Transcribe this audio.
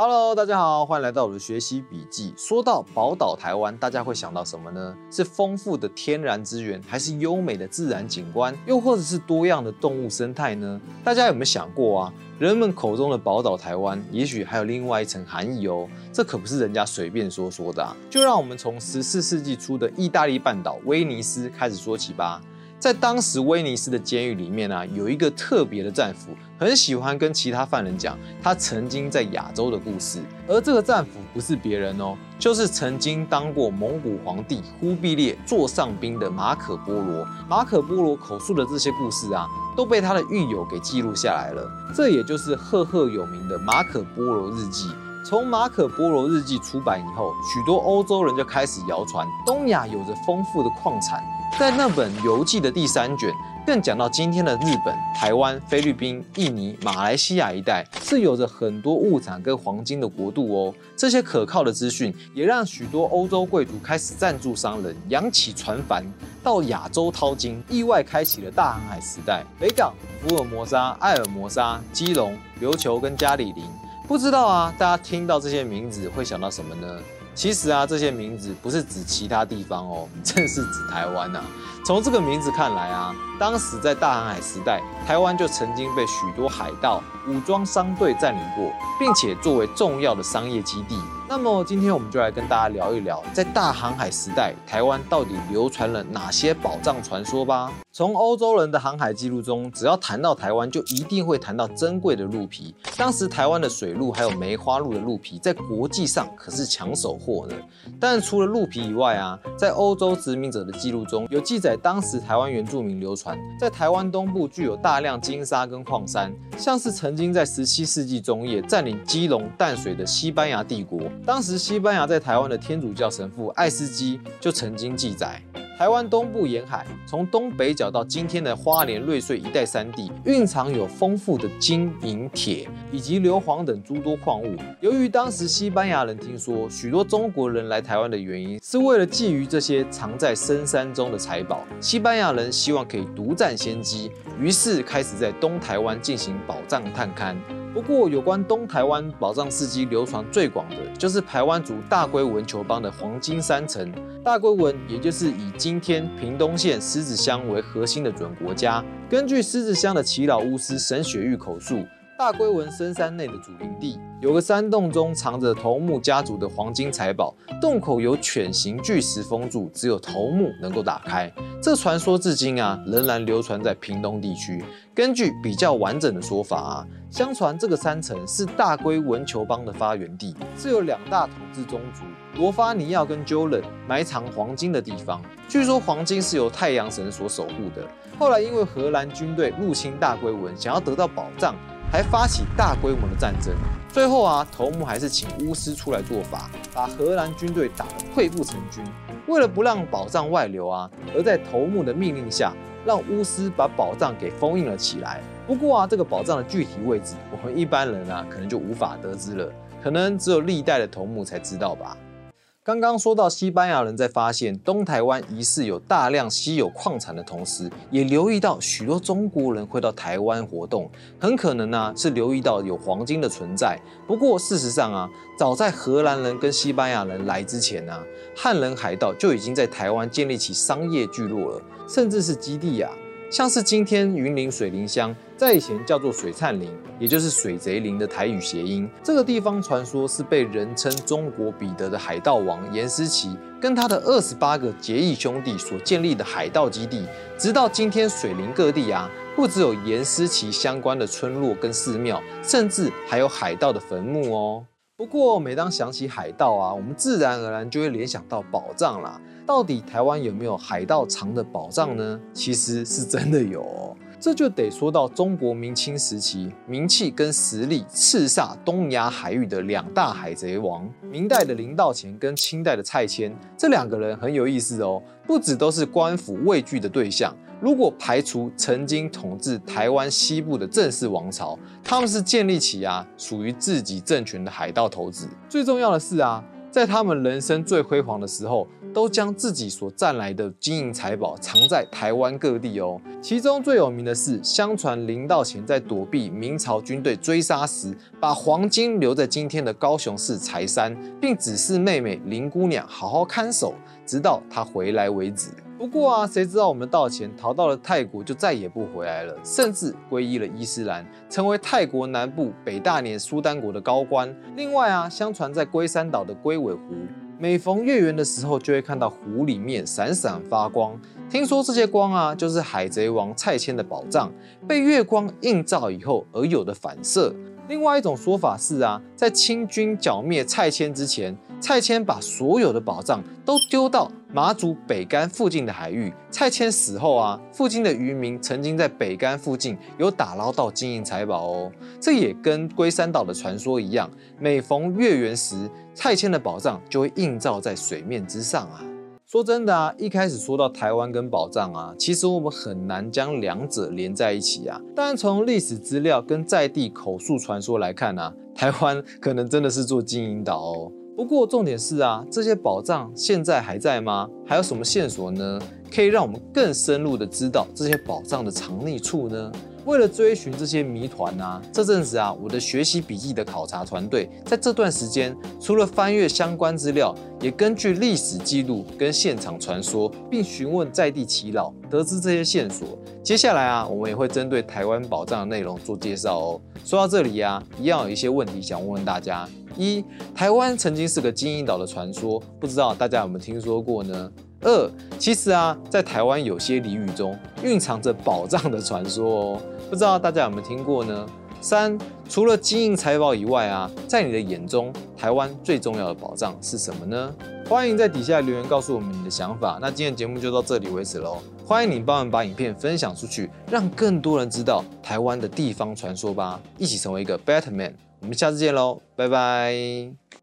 Hello，大家好，欢迎来到我的学习笔记。说到宝岛台湾，大家会想到什么呢？是丰富的天然资源，还是优美的自然景观，又或者是多样的动物生态呢？大家有没有想过啊？人们口中的宝岛台湾，也许还有另外一层含义哦。这可不是人家随便说说的啊。就让我们从十四世纪初的意大利半岛威尼斯开始说起吧。在当时威尼斯的监狱里面啊，有一个特别的战俘，很喜欢跟其他犯人讲他曾经在亚洲的故事。而这个战俘不是别人哦，就是曾经当过蒙古皇帝忽必烈座上宾的马可波罗。马可波罗口述的这些故事啊，都被他的狱友给记录下来了。这也就是赫赫有名的《马可波罗日记》。从《马可波罗日记》出版以后，许多欧洲人就开始谣传东亚有着丰富的矿产。在那本游记的第三卷，更讲到今天的日本、台湾、菲律宾、印尼、马来西亚一带是有着很多物产跟黄金的国度哦。这些可靠的资讯也让许多欧洲贵族开始赞助商人，扬起船帆到亚洲淘金，意外开启了大航海时代。北港、福尔摩沙、艾尔摩沙、基隆、琉球跟加里林，不知道啊，大家听到这些名字会想到什么呢？其实啊，这些名字不是指其他地方哦，正是指台湾呐。从这个名字看来啊，当时在大航海时代，台湾就曾经被许多海盗、武装商队占领过，并且作为重要的商业基地。那么今天我们就来跟大家聊一聊，在大航海时代，台湾到底流传了哪些宝藏传说吧。从欧洲人的航海记录中，只要谈到台湾，就一定会谈到珍贵的鹿皮。当时台湾的水鹿还有梅花鹿的鹿皮，在国际上可是抢手货呢。但除了鹿皮以外啊，在欧洲殖民者的记录中有记载，当时台湾原住民流传，在台湾东部具有大量金沙跟矿山，像是曾经在十七世纪中叶占领基隆、淡水的西班牙帝国。当时，西班牙在台湾的天主教神父艾斯基就曾经记载，台湾东部沿海，从东北角到今天的花莲、瑞穗一带山地，蕴藏有丰富的金银铁以及硫磺等诸多矿物。由于当时西班牙人听说许多中国人来台湾的原因，是为了觊觎这些藏在深山中的财宝，西班牙人希望可以独占先机，于是开始在东台湾进行宝藏探勘。不过，有关东台湾宝藏事迹流传最广的，就是台湾族大龟文球邦的黄金山城。大龟文，也就是以今天屏东县狮子乡为核心的准国家。根据狮子乡的耆老巫师沈雪玉口述。大龟文深山内的主林地，有个山洞中藏着头目家族的黄金财宝，洞口有犬形巨石封住，只有头目能够打开。这传说至今啊，仍然流传在屏东地区。根据比较完整的说法啊，相传这个山城是大龟文球邦的发源地，是有两大统治宗族罗发尼奥跟 Jolen 埋藏黄金的地方。据说黄金是由太阳神所守护的。后来因为荷兰军队入侵大龟文，想要得到宝藏。还发起大规模的战争，最后啊，头目还是请巫师出来做法，把荷兰军队打得溃不成军。为了不让宝藏外流啊，而在头目的命令下，让巫师把宝藏给封印了起来。不过啊，这个宝藏的具体位置，我们一般人啊，可能就无法得知了，可能只有历代的头目才知道吧。刚刚说到西班牙人在发现东台湾疑似有大量稀有矿产的同时，也留意到许多中国人会到台湾活动，很可能呢是留意到有黄金的存在。不过事实上啊，早在荷兰人跟西班牙人来之前呢，汉人海盗就已经在台湾建立起商业聚落了，甚至是基地啊。像是今天云林水林乡，在以前叫做水灿林，也就是水贼林的台语谐音。这个地方传说是被人称中国彼得的海盗王严思齐跟他的二十八个结义兄弟所建立的海盗基地。直到今天，水林各地啊，不只有严思齐相关的村落跟寺庙，甚至还有海盗的坟墓哦。不过，每当想起海盗啊，我们自然而然就会联想到宝藏啦。到底台湾有没有海盗藏的宝藏呢？其实是真的有，这就得说到中国明清时期名气跟实力叱咤东亚海域的两大海贼王，明代的林道乾跟清代的蔡牵，这两个人很有意思哦，不止都是官府畏惧的对象。如果排除曾经统治台湾西部的正式王朝，他们是建立起啊属于自己政权的海盗头子。最重要的是啊，在他们人生最辉煌的时候，都将自己所占来的金银财宝藏在台湾各地哦。其中最有名的是，相传林道乾在躲避明朝军队追杀时，把黄金留在今天的高雄市柴山，并指示妹妹林姑娘好好看守，直到他回来为止。不过啊，谁知道我们道前逃到了泰国，就再也不回来了，甚至皈依了伊斯兰，成为泰国南部北大年苏丹国的高官。另外啊，相传在龟山岛的龟尾湖，每逢月圆的时候，就会看到湖里面闪闪发光。听说这些光啊，就是海贼王蔡牵的宝藏，被月光映照以后而有的反射。另外一种说法是啊，在清军剿灭蔡牵之前。蔡牵把所有的宝藏都丢到马祖北干附近的海域。蔡牵死后啊，附近的渔民曾经在北干附近有打捞到金银财宝哦。这也跟龟山岛的传说一样，每逢月圆时，蔡牵的宝藏就会映照在水面之上啊。说真的啊，一开始说到台湾跟宝藏啊，其实我们很难将两者连在一起啊。但从历史资料跟在地口述传说来看啊，台湾可能真的是座金银岛哦。不过重点是啊，这些宝藏现在还在吗？还有什么线索呢？可以让我们更深入的知道这些宝藏的藏匿处呢？为了追寻这些谜团啊，这阵子啊，我的学习笔记的考察团队在这段时间，除了翻阅相关资料，也根据历史记录跟现场传说，并询问在地耆老，得知这些线索。接下来啊，我们也会针对台湾宝藏的内容做介绍哦。说到这里啊，一样有一些问题想问问大家。一，台湾曾经是个金银岛的传说，不知道大家有没有听说过呢？二，其实啊，在台湾有些俚语中蕴藏着宝藏的传说哦，不知道大家有没有听过呢？三，除了金银财宝以外啊，在你的眼中，台湾最重要的宝藏是什么呢？欢迎在底下留言告诉我们你的想法。那今天节目就到这里为止喽，欢迎你帮我们把影片分享出去，让更多人知道台湾的地方传说吧，一起成为一个 better man。我们下次见喽，拜拜。